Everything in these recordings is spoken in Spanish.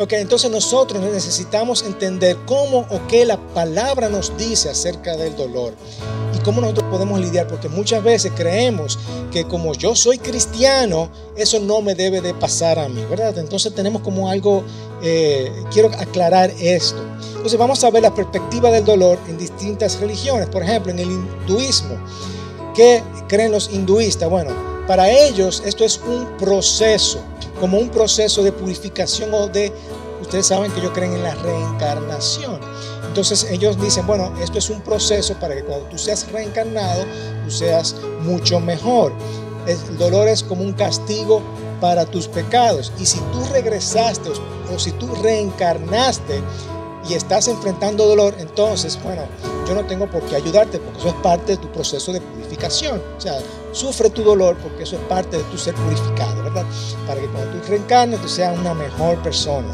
Ok, entonces nosotros necesitamos entender cómo o qué la palabra nos dice acerca del dolor y cómo nosotros podemos lidiar, porque muchas veces creemos que como yo soy cristiano, eso no me debe de pasar a mí, ¿verdad? Entonces tenemos como algo, eh, quiero aclarar esto. Entonces vamos a ver la perspectiva del dolor en distintas religiones, por ejemplo, en el hinduismo. ¿Qué creen los hinduistas? Bueno, para ellos esto es un proceso como un proceso de purificación o de, ustedes saben que ellos creen en la reencarnación. Entonces ellos dicen, bueno, esto es un proceso para que cuando tú seas reencarnado, tú seas mucho mejor. El dolor es como un castigo para tus pecados. Y si tú regresaste o, si tú reencarnaste y estás enfrentando dolor, entonces, bueno, yo no tengo por qué ayudarte porque eso es parte de tu proceso de purificación. O sea, Sufre tu dolor porque eso es parte de tu ser purificado, Para que cuando tú reencarnes tú seas una mejor persona.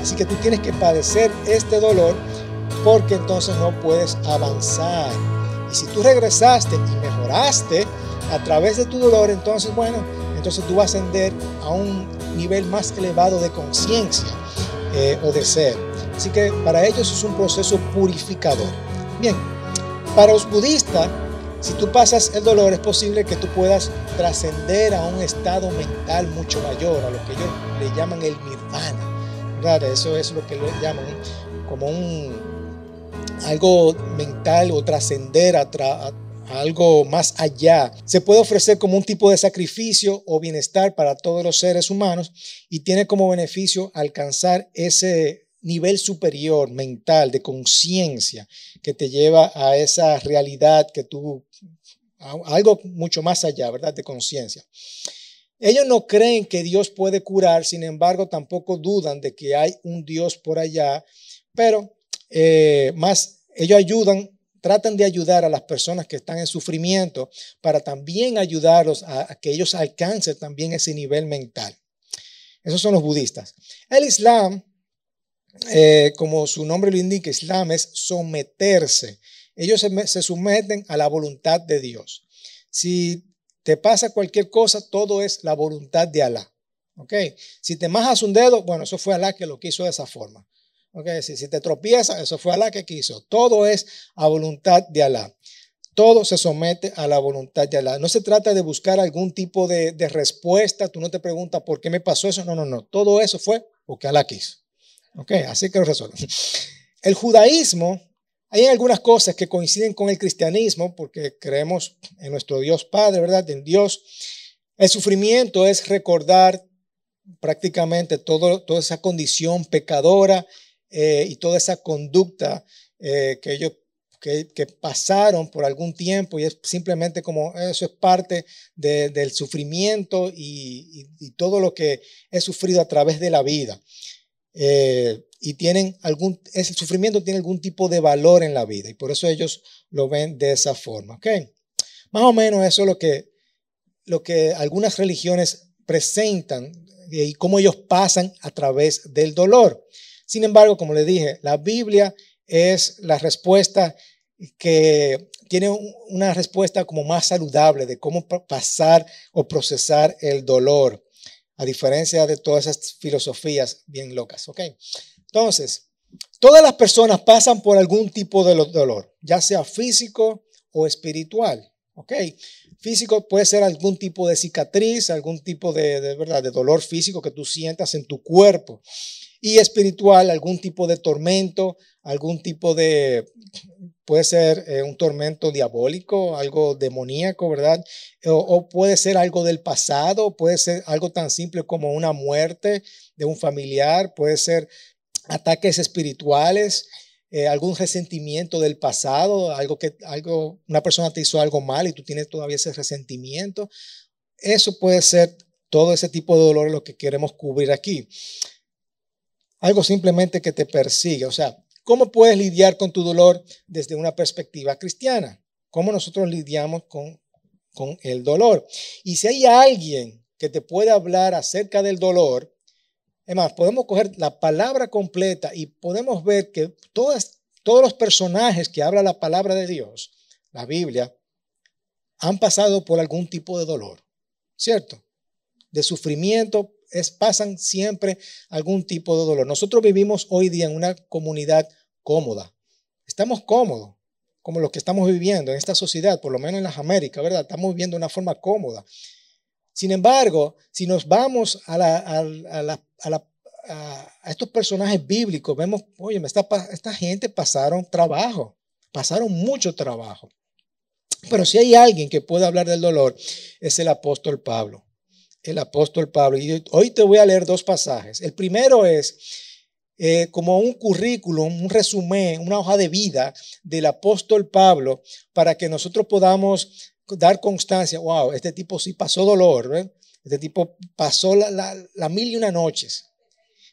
Así que tú tienes que padecer este dolor porque entonces no puedes avanzar. Y si tú regresaste y mejoraste a través de tu dolor, entonces, bueno, entonces tú vas a ascender a un nivel más elevado de conciencia eh, o de ser. Así que para ellos es un proceso purificador. Bien, para los budistas, si tú pasas el dolor, es posible que tú puedas trascender a un estado mental mucho mayor, a lo que ellos le llaman el nirvana. Eso es lo que le llaman como algo mental o trascender a, a algo más allá. Se puede ofrecer como un tipo de sacrificio o bienestar para todos los seres humanos y tiene como beneficio alcanzar ese nivel superior mental de conciencia que te lleva a esa realidad que tú algo mucho más allá, ¿verdad? De conciencia. Ellos no creen que Dios puede curar, sin embargo, tampoco dudan de que hay un Dios por allá, pero eh, más ellos ayudan, tratan de ayudar a las personas que están en sufrimiento para también ayudarlos a, que ellos alcancen también ese nivel mental. Esos son los budistas. El Islam, eh, como su nombre lo indica, Islam es someterse ellos se, someten a la voluntad de Dios. Si te pasa cualquier cosa, todo es la voluntad de Alá. ¿Ok? Si te majas un dedo, bueno, eso fue Alá que lo quiso de esa forma. ¿Ok? Si, si te tropiezas, eso fue Alá que quiso. Todo es a voluntad de Alá. Todo se somete a la voluntad de Alá. No se trata de buscar algún tipo de, de respuesta. Tú no te preguntas por qué me pasó eso. No, no, no. Todo eso fue porque Alá quiso. ¿Ok? Así que lo resuelve. El judaísmo hay algunas cosas que coinciden con el cristianismo porque creemos en nuestro Dios Padre, ¿verdad? En Dios. El sufrimiento es recordar prácticamente todo, toda esa condición pecadora eh, y toda esa conducta eh, que ellos que, pasaron por algún tiempo y es simplemente como eso es parte del sufrimiento y, todo lo que he sufrido a través de la vida. Eh, y tienen algún, ese sufrimiento tiene algún tipo de valor en la vida y por eso ellos lo ven de esa forma. ¿ok? Más o menos eso es lo que, lo que algunas religiones presentan y cómo ellos pasan a través del dolor. Sin embargo, como les dije, la Biblia es la respuesta que tiene una respuesta como más saludable de cómo pasar o procesar el dolor, a diferencia de todas esas filosofías bien locas. ¿ok? Entonces, todas las personas pasan por algún tipo de dolor, ya sea físico o espiritual. ¿Ok? Físico puede ser algún tipo de cicatriz, algún tipo de, ¿verdad? de dolor físico que tú sientas en tu cuerpo. Y espiritual, algún tipo de tormento, algún tipo de, puede ser eh, un tormento diabólico, algo demoníaco, ¿verdad? O, puede ser algo del pasado, puede ser algo tan simple como una muerte de un familiar, puede ser ataques espirituales, eh, algún resentimiento del pasado, algo que algo, una persona te hizo algo mal y tú tienes todavía ese resentimiento. Eso puede ser todo ese tipo de dolor lo que queremos cubrir aquí. Algo simplemente que te persigue. O sea, ¿cómo puedes lidiar con tu dolor desde una perspectiva cristiana? ¿Cómo nosotros lidiamos con, con el dolor? Y si hay alguien que te puede hablar acerca del dolor, es más, podemos coger la palabra completa y podemos ver que todas, todos los personajes que habla la palabra de Dios, la Biblia, han pasado por algún tipo de dolor, ¿cierto? De sufrimiento es, pasan siempre algún tipo de dolor. Nosotros vivimos hoy día en una comunidad cómoda. Estamos cómodos, como los que estamos viviendo en esta sociedad, por lo menos en las Américas, ¿verdad? Estamos viviendo de una forma cómoda. Sin embargo, si nos vamos a, estos personajes bíblicos, vemos, oye, esta, esta gente pasaron trabajo, pasaron mucho trabajo. Pero si hay alguien que puede hablar del dolor, es el apóstol Pablo. El apóstol Pablo. Y hoy te voy a leer dos pasajes. El primero es eh, como un currículum, un resumen, una hoja de vida del apóstol Pablo para que nosotros podamos dar constancia. Wow, este tipo sí pasó dolor. Este tipo pasó la, mil y una noches,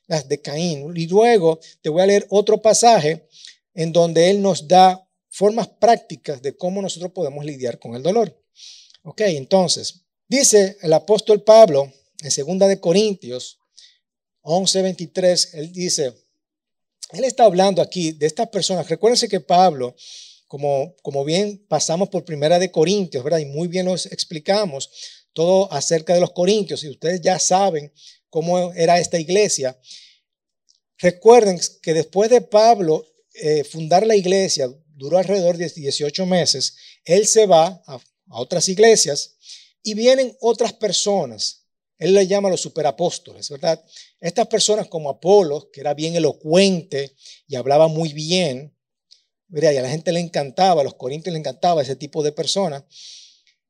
las de Caín. Y luego te voy a leer otro pasaje en donde él nos da formas prácticas de cómo nosotros podemos lidiar con el dolor. Ok, entonces, dice el apóstol Pablo en segunda de Corintios 11:23, él dice, él está hablando aquí de estas personas. Recuérdense que Pablo, como, como bien pasamos por primera de Corintios, ¿verdad? Y muy bien nos explicamos todo acerca de los Corintios, y ustedes ya saben cómo era esta iglesia. Recuerden que después de Pablo eh, fundar la iglesia, duró alrededor de 18 meses, él se va a, otras iglesias y vienen otras personas. Él le llama los superapóstoles, ¿verdad? Estas personas como Apolo, que era bien elocuente y hablaba muy bien, ¿verdad? y a la gente le encantaba, a los corintios le encantaba ese tipo de personas.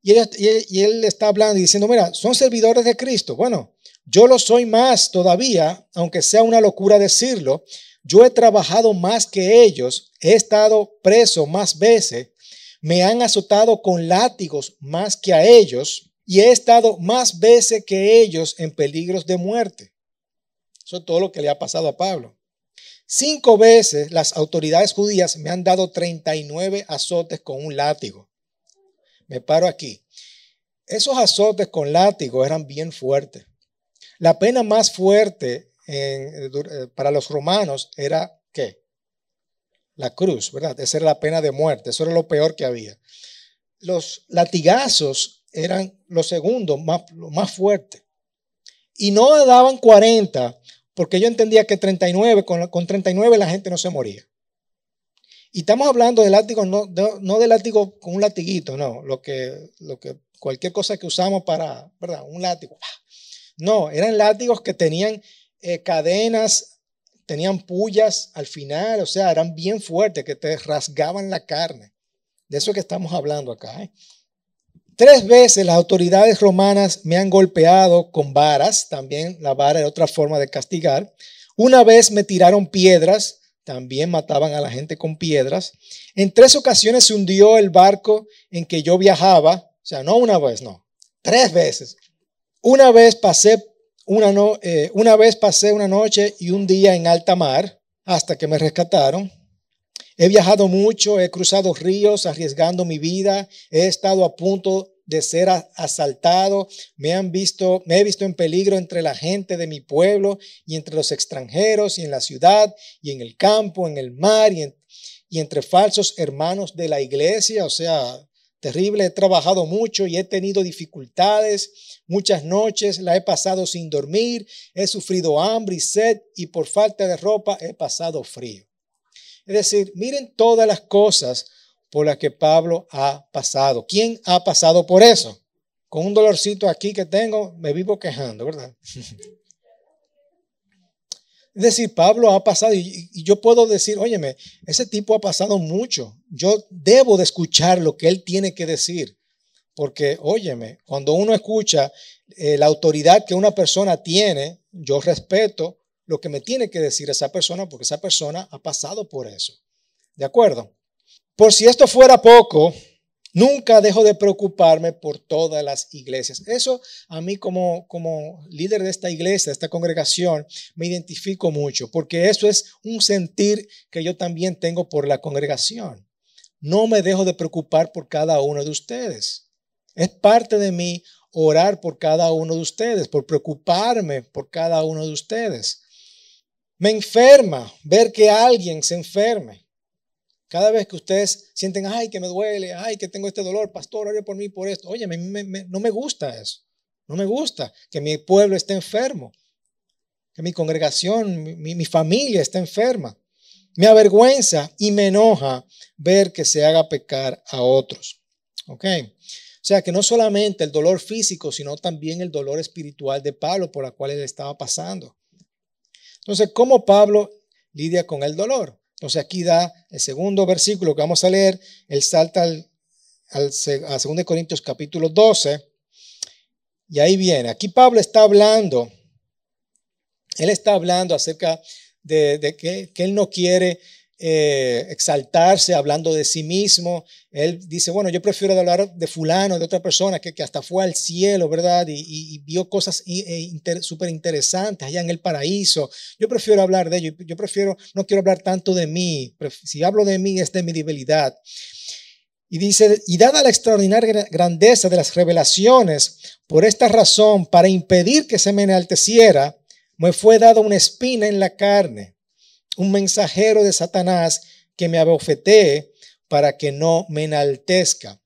Y él, y él está hablando y diciendo, mira, son servidores de Cristo. Bueno, yo lo soy más todavía, aunque sea una locura decirlo, yo he trabajado más que ellos, he estado preso más veces, me han azotado con látigos más que a ellos y he estado más veces que ellos en peligros de muerte. Eso es todo lo que le ha pasado a Pablo. Cinco veces las autoridades judías me han dado 39 azotes con un látigo. Me paro aquí. Esos azotes con látigo eran bien fuertes. La pena más fuerte eh, para los romanos era ¿qué? La cruz, ¿verdad? Esa era la pena de muerte, eso era lo peor que había. Los latigazos eran los segundos, más, lo más fuerte. Y no daban 40, porque yo entendía que 39, con, con 39 la gente no se moría. Y estamos hablando de látigo, no de látigo con un latiguito, no, lo que, lo que, cualquier cosa que usamos para, ¿verdad? Un látigo. No, eran látigos que tenían eh, cadenas, tenían pullas al final, o sea, eran bien fuertes, que te rasgaban la carne. De eso que estamos hablando acá. ¿eh? Tres veces las autoridades romanas me han golpeado con varas, también la vara era otra forma de castigar. Una vez me tiraron piedras, también mataban a la gente con piedras. En tres ocasiones se hundió el barco en que yo viajaba, o sea, no una vez, no, tres veces. Una vez pasé una, eh, una vez pasé una noche y un día en alta mar hasta que me rescataron. He viajado mucho, he cruzado ríos arriesgando mi vida, he estado a punto de ser asaltado, me han visto, me he visto en peligro entre la gente de mi pueblo y entre los extranjeros y en la ciudad y en el campo, en el mar y entre falsos hermanos de la iglesia, o sea, terrible, he trabajado mucho y he tenido dificultades. Muchas noches la he pasado sin dormir, he sufrido hambre y sed y por falta de ropa he pasado frío. Es decir, miren todas las cosas por las que Pablo ha pasado. ¿Quién ha pasado por eso? Con un dolorcito aquí que tengo, me vivo quejando, ¿verdad? Es decir, Pablo ha pasado y, yo puedo decir, óyeme, ese tipo ha pasado mucho. Yo debo de escuchar lo que él tiene que decir. Porque, óyeme, cuando uno escucha eh, la autoridad que una persona tiene, yo respeto lo que me tiene que decir esa persona porque esa persona ha pasado por eso. ¿De acuerdo? Por si esto fuera poco, Nunca dejo de preocuparme por todas las iglesias. Eso a mí como, como líder de esta iglesia, de esta congregación, me identifico mucho, porque eso es un sentir que yo también tengo por la congregación. No me dejo de preocupar por cada uno de ustedes. Es parte de mí orar por cada uno de ustedes, por preocuparme por cada uno de ustedes. Me enferma ver que alguien se enferme. Cada vez que ustedes sienten, ay, que me duele, ay, que tengo este dolor, pastor, ore por mí por esto. Oye, no me gusta eso. No me gusta que mi pueblo esté enfermo, que mi congregación, mi, mi familia esté enferma. Me avergüenza y me enoja ver que se haga pecar a otros. ¿Ok? O sea que no solamente el dolor físico, sino también el dolor espiritual de Pablo por la cual él estaba pasando. Entonces, ¿cómo Pablo lidia con el dolor? Entonces aquí da el segundo versículo que vamos a leer, él salta al, al, a 2 Corintios capítulo 12, y ahí viene, aquí Pablo está hablando, él está hablando acerca de, que, que, él no quiere eh, exaltarse hablando de sí mismo. Él dice, bueno, yo prefiero hablar de fulano, de otra persona que, que hasta fue al cielo, ¿verdad? Y, vio cosas e súper interesantes allá en el paraíso. Yo prefiero hablar de ello. Yo prefiero, no quiero hablar tanto de mí. Si hablo de mí es de mi debilidad. Y dice, y dada la extraordinaria grandeza de las revelaciones, por esta razón, para impedir que se me enalteciera, me fue dada una espina en la carne un mensajero de Satanás que me abofetee para que no me enaltezca.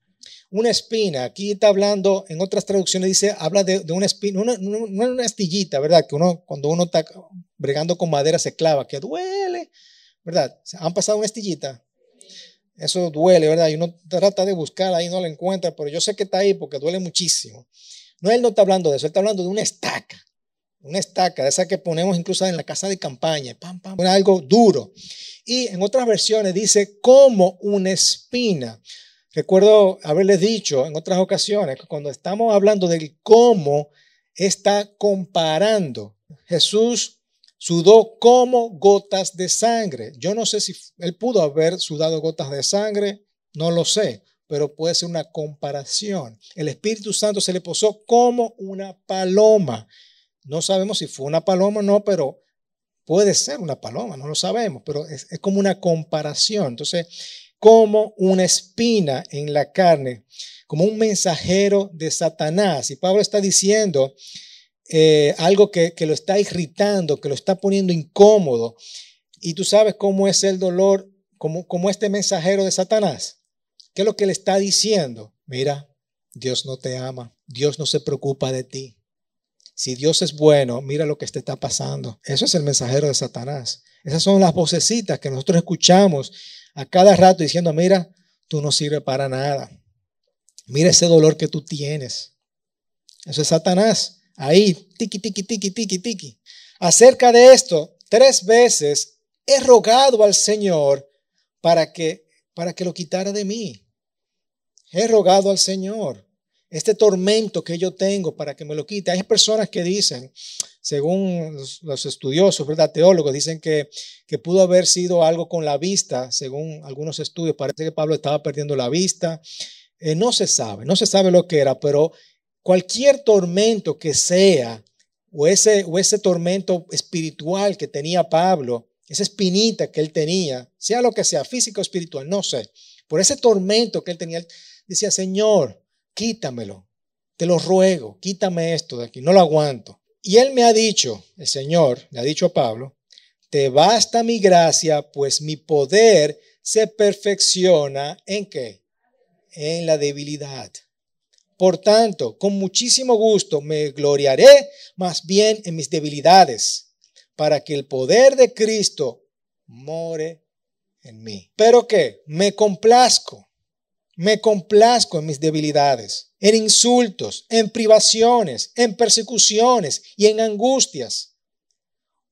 Una espina, aquí está hablando, en otras traducciones dice, habla de, una espina, una, una, una, astillita, ¿verdad? Que uno, cuando uno está bregando con madera se clava, que duele, ¿verdad? ¿Han pasado una astillita? Eso duele, ¿verdad? Y uno trata de buscar ahí, no la encuentra, pero yo sé que está ahí porque duele muchísimo. No, él no está hablando de eso, él está hablando de una estaca una estaca, esa que ponemos incluso en la casa de campaña, pam, pam, algo duro. Y en otras versiones dice como una espina. Recuerdo haberles dicho en otras ocasiones que cuando estamos hablando del cómo está comparando, Jesús sudó como gotas de sangre. Yo no sé si él pudo haber sudado gotas de sangre, no lo sé, pero puede ser una comparación. El Espíritu Santo se le posó como una paloma. No sabemos si fue una paloma o no, pero puede ser una paloma, no lo sabemos, pero es, como una comparación. Entonces, como una espina en la carne, como un mensajero de Satanás. Y Pablo está diciendo eh, algo que, lo está irritando, que lo está poniendo incómodo. Y tú sabes cómo es el dolor, como, como este mensajero de Satanás. ¿Qué es lo que le está diciendo? Mira, Dios no te ama, Dios no se preocupa de ti. Si Dios es bueno, mira lo que te está pasando. Eso es el mensajero de Satanás. Esas son las vocecitas que nosotros escuchamos a cada rato diciendo, mira, tú no sirves para nada. Mira ese dolor que tú tienes. Eso es Satanás. Ahí, tiki, tiki, tiki, tiki, tiki. Acerca de esto, tres veces he rogado al Señor para que, para que lo quitara de mí. He rogado al Señor este tormento que yo tengo para que me lo quite. Hay personas que dicen, según los, estudiosos, ¿verdad? Teólogos, dicen que, que pudo haber sido algo con la vista, según algunos estudios. Parece que Pablo estaba perdiendo la vista. Eh, no se sabe, no se sabe lo que era, pero cualquier tormento que sea, o ese, o ese tormento espiritual que tenía Pablo, esa espinita que él tenía, sea lo que sea, físico o espiritual, no sé, por ese tormento que él tenía, decía, Señor, quítamelo, te lo ruego, quítame esto de aquí, no lo aguanto. Y él me ha dicho, el Señor le ha dicho a Pablo, te basta mi gracia, pues mi poder se perfecciona en qué? En la debilidad. Por tanto, con muchísimo gusto me gloriaré más bien en mis debilidades, para que el poder de Cristo more en mí. Pero que me complazco me complazco en mis debilidades, en insultos, en privaciones, en persecuciones y en angustias.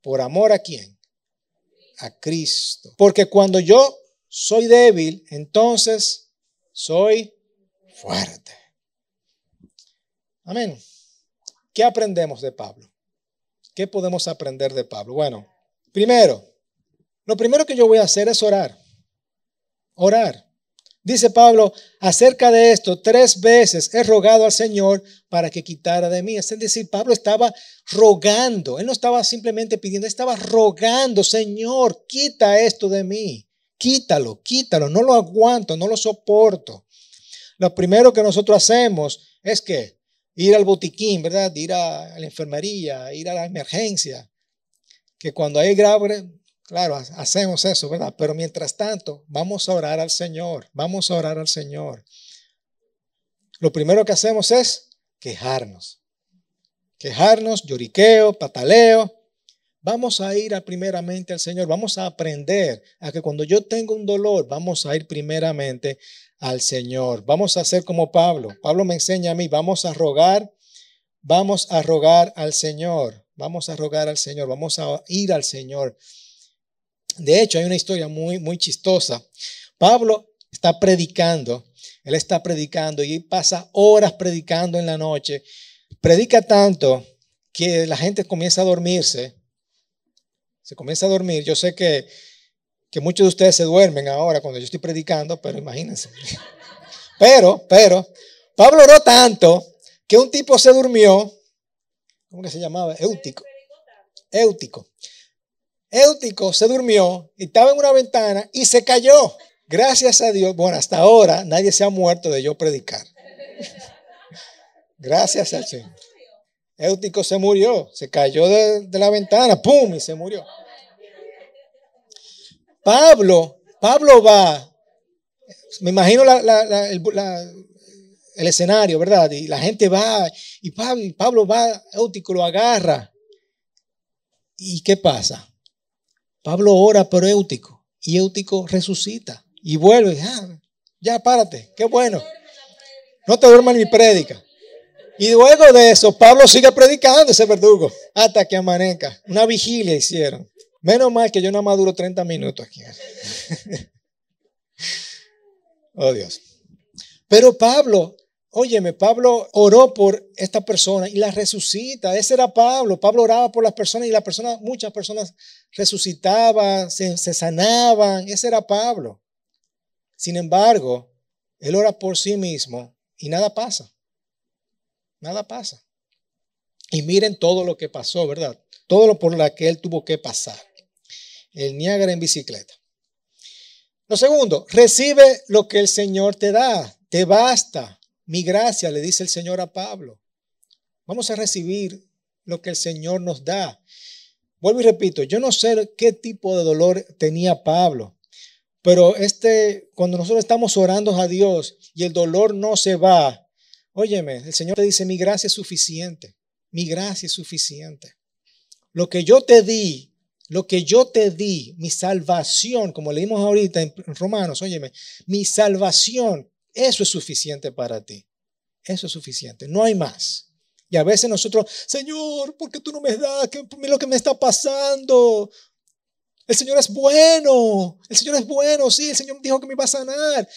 ¿Por amor a quién? A Cristo. Porque cuando yo soy débil, entonces soy fuerte. Amén. ¿Qué aprendemos de Pablo? ¿Qué podemos aprender de Pablo? Bueno, primero, lo primero que yo voy a hacer es orar. Orar. Dice Pablo, acerca de esto, tres veces he rogado al Señor para que quitara de mí. Es decir, Pablo estaba rogando, él no estaba simplemente pidiendo, estaba rogando, Señor, quita esto de mí, quítalo, quítalo, no lo aguanto, no lo soporto. Lo primero que nosotros hacemos es que ir al botiquín, ¿verdad? Ir a la enfermería, ir a la emergencia, que cuando hay grave, Claro, hacemos eso, ¿verdad? Pero mientras tanto, vamos a orar al Señor, vamos a orar al Señor. Lo primero que hacemos es quejarnos. quejarnos, lloriqueo, pataleo. Vamos a ir primeramente al Señor, vamos a aprender a que cuando yo tengo un dolor, vamos a ir primeramente al Señor. Vamos a hacer como Pablo. Pablo me enseña a mí, vamos a rogar, vamos a rogar al Señor, vamos a rogar al Señor, vamos a ir al Señor. De hecho, hay una historia muy, muy chistosa. Pablo está predicando, él está predicando y pasa horas predicando en la noche. Predica tanto que la gente comienza a dormirse se comienza a dormir. Yo sé que, que muchos de ustedes se duermen ahora cuando yo estoy predicando, pero imagínense. Pero, pero, Pablo oró tanto que un tipo se durmió. ¿Cómo que se llamaba? Eutico. Eutico. Eutico se durmió estaba en una ventana y se cayó. Gracias a Dios, bueno, hasta ahora nadie se ha muerto de yo predicar. Gracias a Señor. Eutico se murió, se cayó de, la ventana, ¡pum! y se murió. Pablo, Pablo va, me imagino el, escenario, ¿verdad? Y la gente va, y Pablo, Pablo va, Eutico lo agarra. ¿Y qué pasa? Pablo ora por Eutico y Eutico resucita y vuelve. Ah, ya, párate, qué bueno. No te duermas ni prédica. Y luego de eso, Pablo sigue predicando ese verdugo hasta que amanezca. Una vigilia hicieron. Menos mal que yo no maduro 30 minutos aquí. oh Dios. Pero Pablo, óyeme, Pablo oró por esta persona y la resucita. Ese era Pablo. Pablo oraba por las personas y las personas, muchas personas resucitaban, se, se sanaban. Ese era Pablo. Sin embargo, él ora por sí mismo y nada pasa. Nada pasa. Y miren todo lo que pasó, ¿verdad? Todo lo por la que él tuvo que pasar. El Niágara en bicicleta. Lo segundo, recibe lo que el Señor te da. Te basta. Mi gracia, le dice el Señor a Pablo. Vamos a recibir lo que el Señor nos da. Vuelvo y repito, yo no sé qué tipo de dolor tenía Pablo, pero este, cuando nosotros estamos orando a Dios y el dolor no se va, Óyeme, el Señor te dice, mi gracia es suficiente, mi gracia es suficiente. Lo que yo te di, lo que yo te di, mi salvación, como leímos ahorita en Romanos, óyeme, mi salvación, eso es suficiente para ti. Eso es suficiente, no hay más. Y a veces nosotros, Señor, ¿por qué tú no me das? ¿Qué es lo que me está pasando? El Señor es bueno, el Señor es bueno, sí, el Señor dijo que me iba a sanar.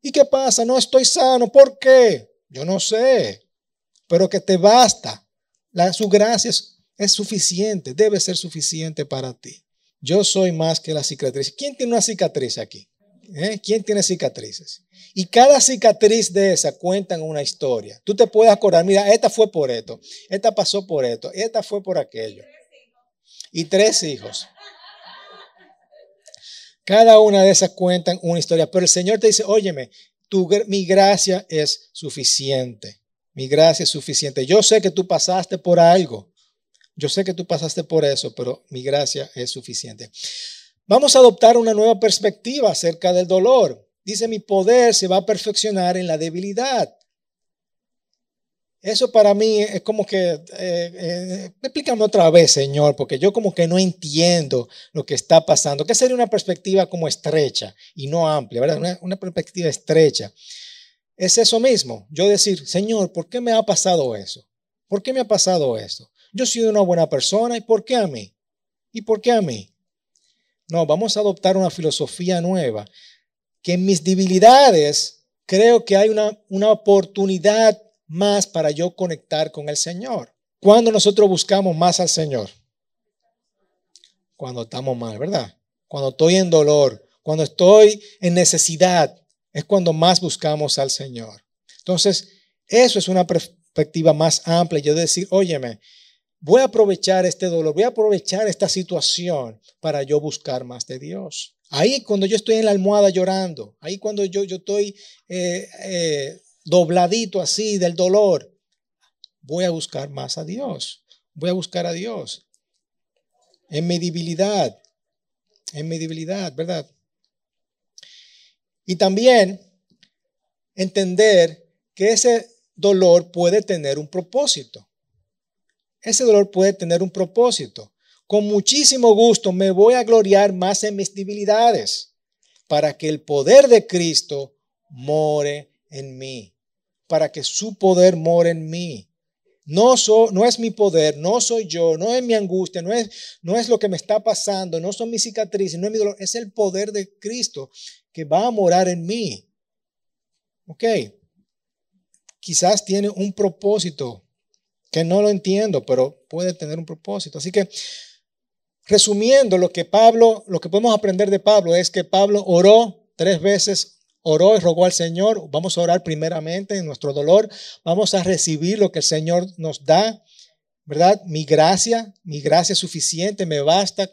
¿Y qué pasa? No estoy sano, ¿por qué? Yo no sé, pero que te basta. La, su gracia es, suficiente, debe ser suficiente para ti. Yo soy más que la cicatriz. ¿Quién tiene una cicatriz aquí? ¿Eh? ¿Quién tiene cicatrices? Y cada cicatriz de esa cuentan una historia. Tú te puedes acordar, mira, esta fue por esto, esta pasó por esto, esta fue por aquello. Y tres hijos. Cada una de esas cuentan una historia. Pero el Señor te dice, óyeme, mi gracia es suficiente. Mi gracia es suficiente. Yo sé que tú pasaste por algo. Yo sé que tú pasaste por eso, pero mi gracia es suficiente. Vamos a adoptar una nueva perspectiva acerca del dolor. Dice, mi poder se va a perfeccionar en la debilidad. Eso para mí es como que, eh, eh, explícame otra vez, Señor, porque yo como que no entiendo lo que está pasando. ¿Qué sería una perspectiva como estrecha y no amplia, verdad? Una, una perspectiva estrecha. Es eso mismo, yo decir, Señor, ¿por qué me ha pasado eso? ¿Por qué me ha pasado esto? Yo soy una buena persona y ¿por qué a mí? ¿Y por qué a mí? No, vamos a adoptar una filosofía nueva, que en mis debilidades creo que hay una, una oportunidad más para yo conectar con el Señor. Cuando nosotros buscamos más al Señor? Cuando estamos mal, ¿verdad? Cuando estoy en dolor, cuando estoy en necesidad, es cuando más buscamos al Señor. Entonces, eso es una perspectiva más amplia. Yo decir, óyeme, voy a aprovechar este dolor, voy a aprovechar esta situación para yo buscar más de Dios. Ahí cuando yo estoy en la almohada llorando, ahí cuando yo, yo estoy eh, eh, dobladito así del dolor, voy a buscar más a Dios. Voy a buscar a Dios. En mi debilidad. En mi debilidad, ¿verdad? Y también entender que ese dolor puede tener un propósito. Ese dolor puede tener un propósito. Con muchísimo gusto me voy a gloriar más en mis debilidades para que el poder de Cristo more en mí, para que su poder more en mí. No, no es mi poder, no soy yo, no es mi angustia, no es, no es lo que me está pasando, no son mis cicatrices, no es mi dolor, es el poder de Cristo que va a morar en mí. Ok, quizás tiene un propósito que no lo entiendo, pero puede tener un propósito. Así que, resumiendo lo que Pablo, lo que podemos aprender de Pablo es que Pablo oró tres veces oró y rogó al Señor. Vamos a orar primeramente en nuestro dolor. Vamos a recibir lo que el Señor nos da, ¿verdad? Mi gracia, mi gracia es suficiente, me basta,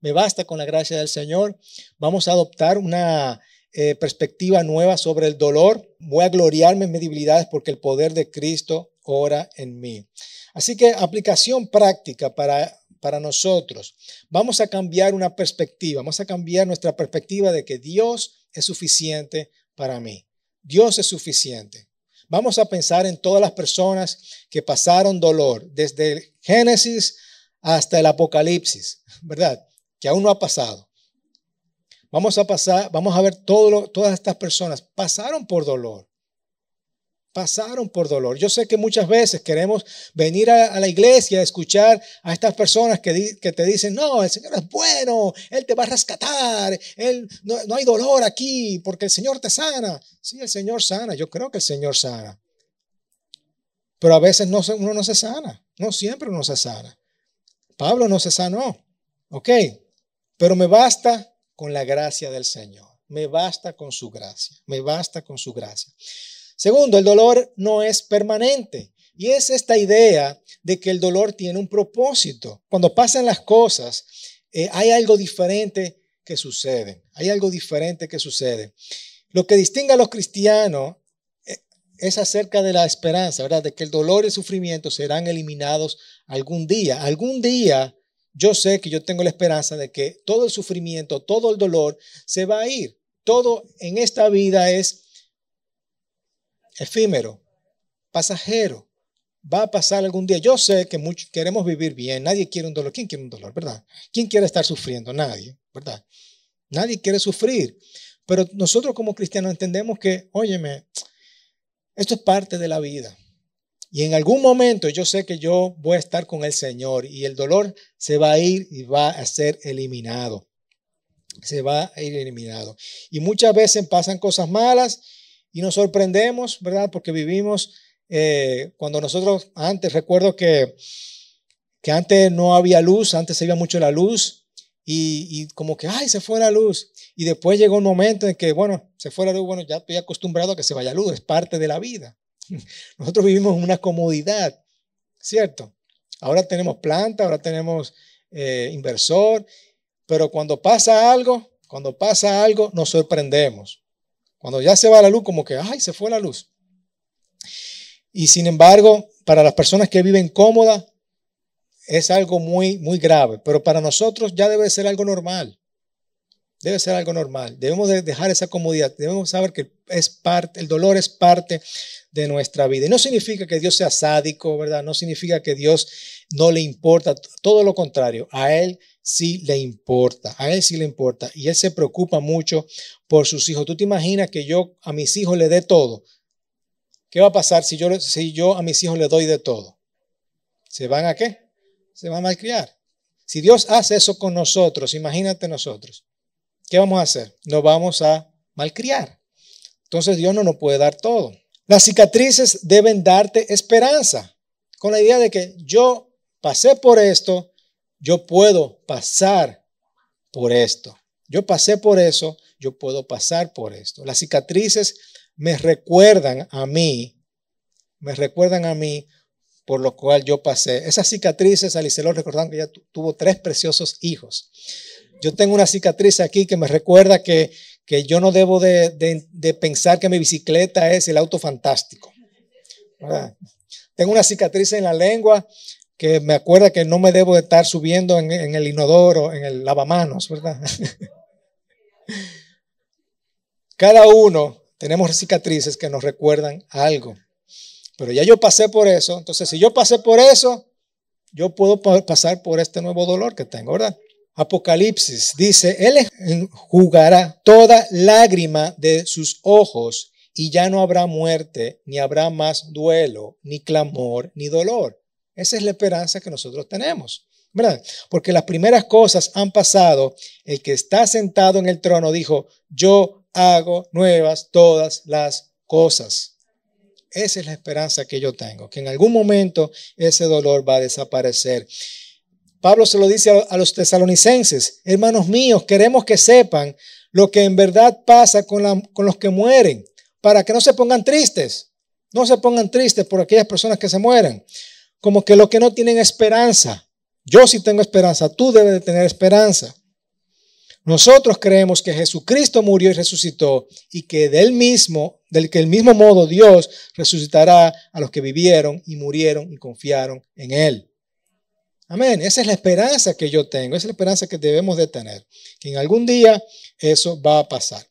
me basta con la gracia del Señor. Vamos a adoptar una eh, perspectiva nueva sobre el dolor. Voy a gloriarme en mis debilidades porque el poder de Cristo ora en mí. Así que aplicación práctica para para nosotros. Vamos a cambiar una perspectiva, vamos a cambiar nuestra perspectiva de que Dios es suficiente para mí. Dios es suficiente. Vamos a pensar en todas las personas que pasaron dolor, desde el Génesis hasta el Apocalipsis, ¿verdad? Que aún no ha pasado. Vamos a pasar, vamos a ver todas estas personas pasaron por dolor pasaron por dolor. Yo sé que muchas veces queremos venir a, la iglesia a escuchar a estas personas que, te dicen, no, el Señor es bueno, Él te va a rescatar, Él, no, no, hay dolor aquí porque el Señor te sana. Sí, el Señor sana, yo creo que el Señor sana. Pero a veces no, uno no se sana, no siempre uno se sana. Pablo no se sanó, ok, pero me basta con la gracia del Señor, me basta con su gracia, me basta con su gracia. Segundo, el dolor no es permanente. Y es esta idea de que el dolor tiene un propósito. Cuando pasan las cosas, eh, hay algo diferente que sucede. Hay algo diferente que sucede. Lo que distingue a los cristianos eh, es acerca de la esperanza, ¿verdad? De que el dolor y el sufrimiento serán eliminados algún día. Algún día yo sé que yo tengo la esperanza de que todo el sufrimiento, todo el dolor se va a ir. Todo en esta vida es efímero, pasajero. Va a pasar algún día. Yo sé que muchos queremos vivir bien. Nadie quiere un dolor. ¿Quién quiere un dolor, verdad? ¿Quién quiere estar sufriendo? Nadie, ¿verdad? Nadie quiere sufrir. Pero nosotros como cristianos entendemos que, óyeme, esto es parte de la vida. Y en algún momento yo sé que yo voy a estar con el Señor y el dolor se va a ir y va a ser eliminado. Se va a ir eliminado. Y muchas veces pasan cosas malas y nos sorprendemos, ¿verdad? Porque vivimos, eh, cuando nosotros antes, recuerdo que, que antes no había luz, antes se iba mucho la luz y, y, como que, ay, se fue la luz. Y después llegó un momento en que, bueno, se fue la luz, bueno, ya estoy acostumbrado a que se vaya luz, es parte de la vida. Nosotros vivimos en una comodidad, ¿cierto? Ahora tenemos planta, ahora tenemos eh, inversor, pero cuando pasa algo, cuando pasa algo, nos sorprendemos. Cuando ya se va la luz, como que, ay, se fue la luz. Y sin embargo, para las personas que viven cómodas, es algo muy, muy grave. Pero para nosotros ya debe ser algo normal. Debe ser algo normal. Debemos de dejar esa comodidad. Debemos saber que es parte, el dolor es parte de nuestra vida. Y no significa que Dios sea sádico, ¿verdad? No significa que Dios no le importa. Todo lo contrario. A Él sí le importa, a él sí le importa y él se preocupa mucho por sus hijos. ¿Tú te imaginas que yo a mis hijos le dé todo? ¿Qué va a pasar si yo, si yo a mis hijos le doy de todo? ¿Se van a qué? Se van a malcriar. Si Dios hace eso con nosotros, imagínate nosotros, ¿qué vamos a hacer? Nos vamos a malcriar. Entonces Dios no nos puede dar todo. Las cicatrices deben darte esperanza, con la idea de que yo pasé por esto, yo puedo pasar por esto. Yo pasé por eso, yo puedo pasar por esto. Las cicatrices me recuerdan a mí, me recuerdan a mí por lo cual yo pasé. Esas cicatrices, Alice lo recordaron que ella tuvo tres preciosos hijos. Yo tengo una cicatriz aquí que me recuerda que, que yo no debo de, de, pensar que mi bicicleta es el auto fantástico. Tengo una cicatriz en la lengua que me acuerda que no me debo de estar subiendo en, el inodoro, en el lavamanos, ¿verdad? Cada uno tenemos cicatrices que nos recuerdan algo. Pero ya yo pasé por eso. Entonces, si yo pasé por eso, yo puedo pasar por este nuevo dolor que tengo, ¿verdad? Apocalipsis dice, Él jugará toda lágrima de sus ojos y ya no habrá muerte, ni habrá más duelo, ni clamor, ni dolor. Esa es la esperanza que nosotros tenemos, ¿verdad? Porque las primeras cosas han pasado. El que está sentado en el trono dijo, yo hago nuevas todas las cosas. Esa es la esperanza que yo tengo, que en algún momento ese dolor va a desaparecer. Pablo se lo dice a los tesalonicenses, hermanos míos, queremos que sepan lo que en verdad pasa con, los que mueren, para que no se pongan tristes, no se pongan tristes por aquellas personas que se mueren, como que los que no tienen esperanza. Yo sí tengo esperanza, tú debes de tener esperanza. Nosotros creemos que Jesucristo murió y resucitó y que del mismo, del que el mismo modo Dios resucitará a los que vivieron y murieron y confiaron en él. Amén. Esa es la esperanza que yo tengo, esa es la esperanza que debemos de tener, que en algún día eso va a pasar.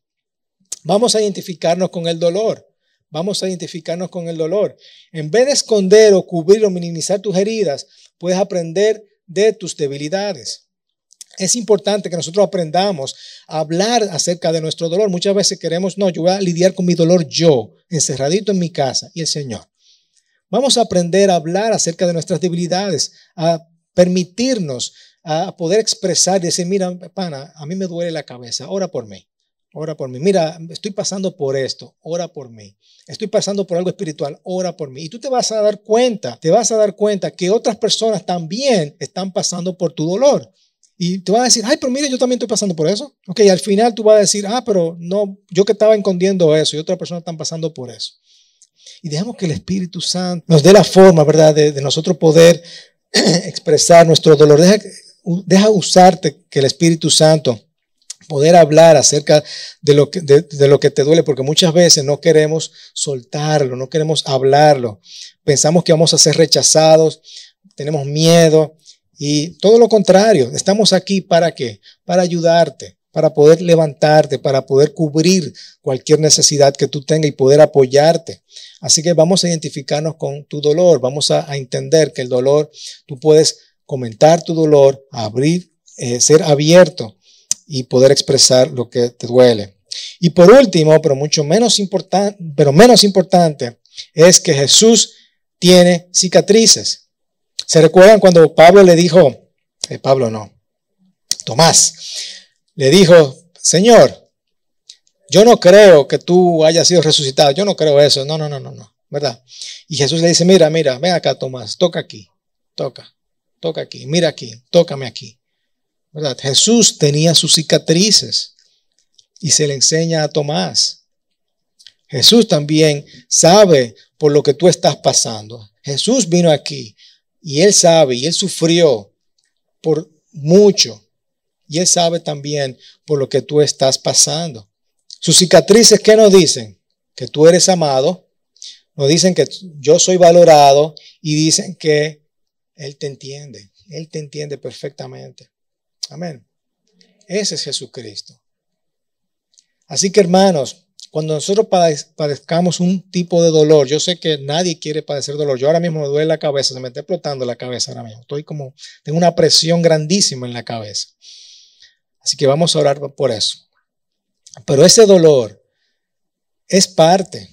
Vamos a identificarnos con el dolor. Vamos a identificarnos con el dolor. En vez de esconder o cubrir o minimizar tus heridas, puedes aprender de tus debilidades. Es importante que nosotros aprendamos a hablar acerca de nuestro dolor. Muchas veces queremos, no, yo voy a lidiar con mi dolor yo, encerradito en mi casa y el Señor. Vamos a aprender a hablar acerca de nuestras debilidades, a permitirnos a poder expresar decir, mira, pana, a mí me duele la cabeza, ora por mí, ora por mí. Mira, estoy pasando por esto, ora por mí. Estoy pasando por algo espiritual, ora por mí. Y tú te vas a dar cuenta, te vas a dar cuenta que otras personas también están pasando por tu dolor. Y te vas a decir, ay, pero mire, yo también estoy pasando por eso. Ok, y al final tú vas a decir, ah, pero no, yo que estaba escondiendo eso y otras personas están pasando por eso. Y dejemos que el Espíritu Santo nos dé la forma, ¿verdad?, de, nosotros poder expresar nuestro dolor. Deja, deja usarte que el Espíritu Santo poder hablar acerca de lo, que, de, lo que te duele, porque muchas veces no queremos soltarlo, no queremos hablarlo. Pensamos que vamos a ser rechazados, tenemos miedo, y todo lo contrario, estamos aquí para qué? Para ayudarte, para poder levantarte, para poder cubrir cualquier necesidad que tú tengas y poder apoyarte. Así que vamos a identificarnos con tu dolor, vamos a, entender que el dolor, tú puedes comentar tu dolor, abrir, eh, ser abierto y poder expresar lo que te duele. Y por último, pero mucho menos importante, pero menos importante, es que Jesús tiene cicatrices. ¿Se recuerdan cuando Pablo le dijo, eh, Pablo no, Tomás, le dijo, Señor, yo no creo que tú hayas sido resucitado, yo no creo eso, no, no, no, no, no, ¿verdad? Y Jesús le dice, mira, mira, ven acá, Tomás, toca aquí, toca, toca aquí, mira aquí, tócame aquí, ¿verdad? Jesús tenía sus cicatrices y se le enseña a Tomás. Jesús también sabe por lo que tú estás pasando. Jesús vino aquí y Él sabe, y Él sufrió por mucho. Y Él sabe también por lo que tú estás pasando. Sus cicatrices, ¿qué nos dicen? Que tú eres amado. Nos dicen que yo soy valorado y dicen que Él te entiende. Él te entiende perfectamente. Amén. Ese es Jesucristo. Así que hermanos, cuando nosotros padezcamos un tipo de dolor, yo sé que nadie quiere padecer dolor. Yo ahora mismo me duele la cabeza, se me está explotando la cabeza ahora mismo. Estoy como, tengo una presión grandísima en la cabeza. Así que vamos a orar por eso. Pero ese dolor es parte,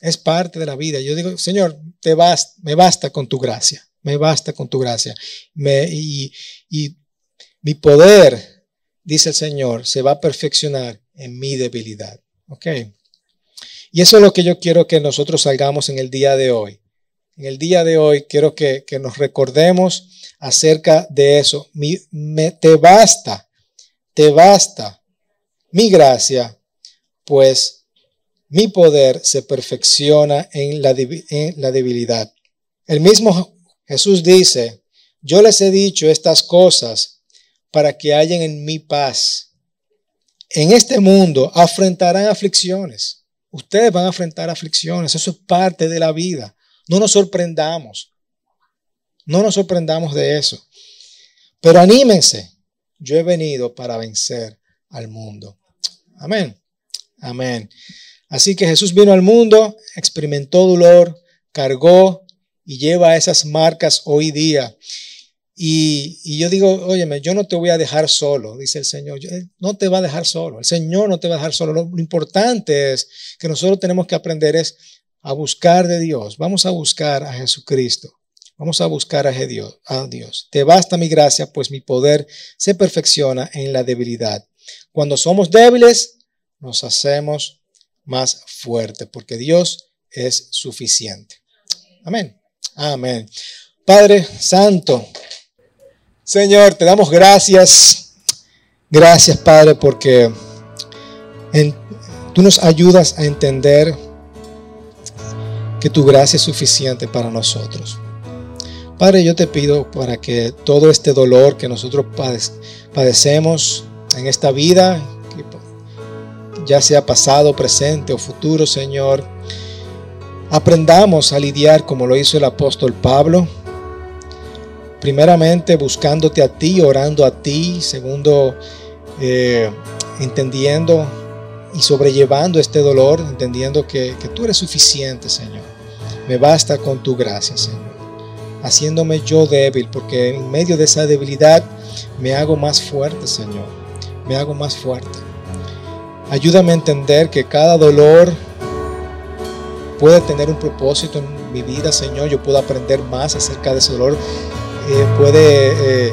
es parte de la vida. Yo digo, Señor, te basta, me basta con tu gracia, me basta con tu gracia. Y mi poder, dice el Señor, se va a perfeccionar en mi debilidad. ¿Ok? Y eso es lo que yo quiero que nosotros salgamos en el día de hoy. En el día de hoy quiero que, nos recordemos acerca de eso. me, te basta, te basta mi gracia, pues mi poder se perfecciona en la, en la debilidad. El mismo Jesús dice, yo les he dicho estas cosas para que hayan en mi paz en este mundo afrontarán aflicciones. Ustedes van a enfrentar aflicciones. Eso es parte de la vida. No nos sorprendamos. No nos sorprendamos de eso. Pero anímense. Yo he venido para vencer al mundo. Amén. Amén. Así que Jesús vino al mundo, experimentó dolor, cargó y lleva esas marcas hoy día. Y, yo digo, óyeme, yo no te voy a dejar solo, dice el Señor. no te va a dejar solo. El Señor no te va a dejar solo. Lo, importante es que nosotros tenemos que aprender es a buscar de Dios. Vamos a buscar a Jesucristo. Vamos a buscar a Dios, a Dios. Te basta mi gracia, pues mi poder se perfecciona en la debilidad. Cuando somos débiles, nos hacemos más fuertes, porque Dios es suficiente. Amén. Amén. Padre Santo, Señor, te damos gracias. Gracias, Padre, porque tú nos ayudas a entender que tu gracia es suficiente para nosotros. Padre, yo te pido para que todo este dolor que nosotros padecemos en esta vida, ya sea pasado, presente o futuro, Señor, aprendamos a lidiar como lo hizo el apóstol Pablo primeramente buscándote a ti, orando a ti, segundo, eh, entendiendo y sobrellevando este dolor, entendiendo que, que tú eres suficiente, Señor. Me basta con tu gracia, Señor. Haciéndome yo débil, porque en medio de esa debilidad me hago más fuerte, Señor. Me hago más fuerte. Ayúdame a entender que cada dolor puede tener un propósito en mi vida, Señor. Yo puedo aprender más acerca de ese dolor eh, puede, eh,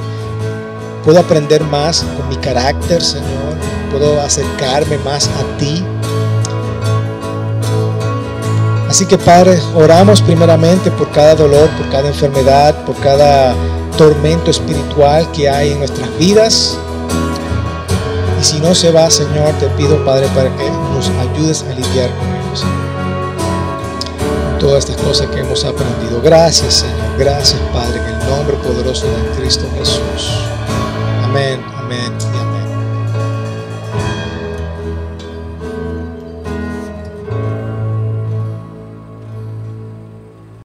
puedo aprender más con mi carácter, Señor. Puedo acercarme más a ti. Así que Padre, oramos primeramente por cada dolor, por cada enfermedad, por cada tormento espiritual que hay en nuestras vidas. Y si no se va, Señor, te pido, Padre, para que nos ayudes a lidiar con ellos todas estas cosas que hemos aprendido. Gracias, Señor. Gracias, Padre, en el nombre poderoso de Cristo Jesús. Amén, amén.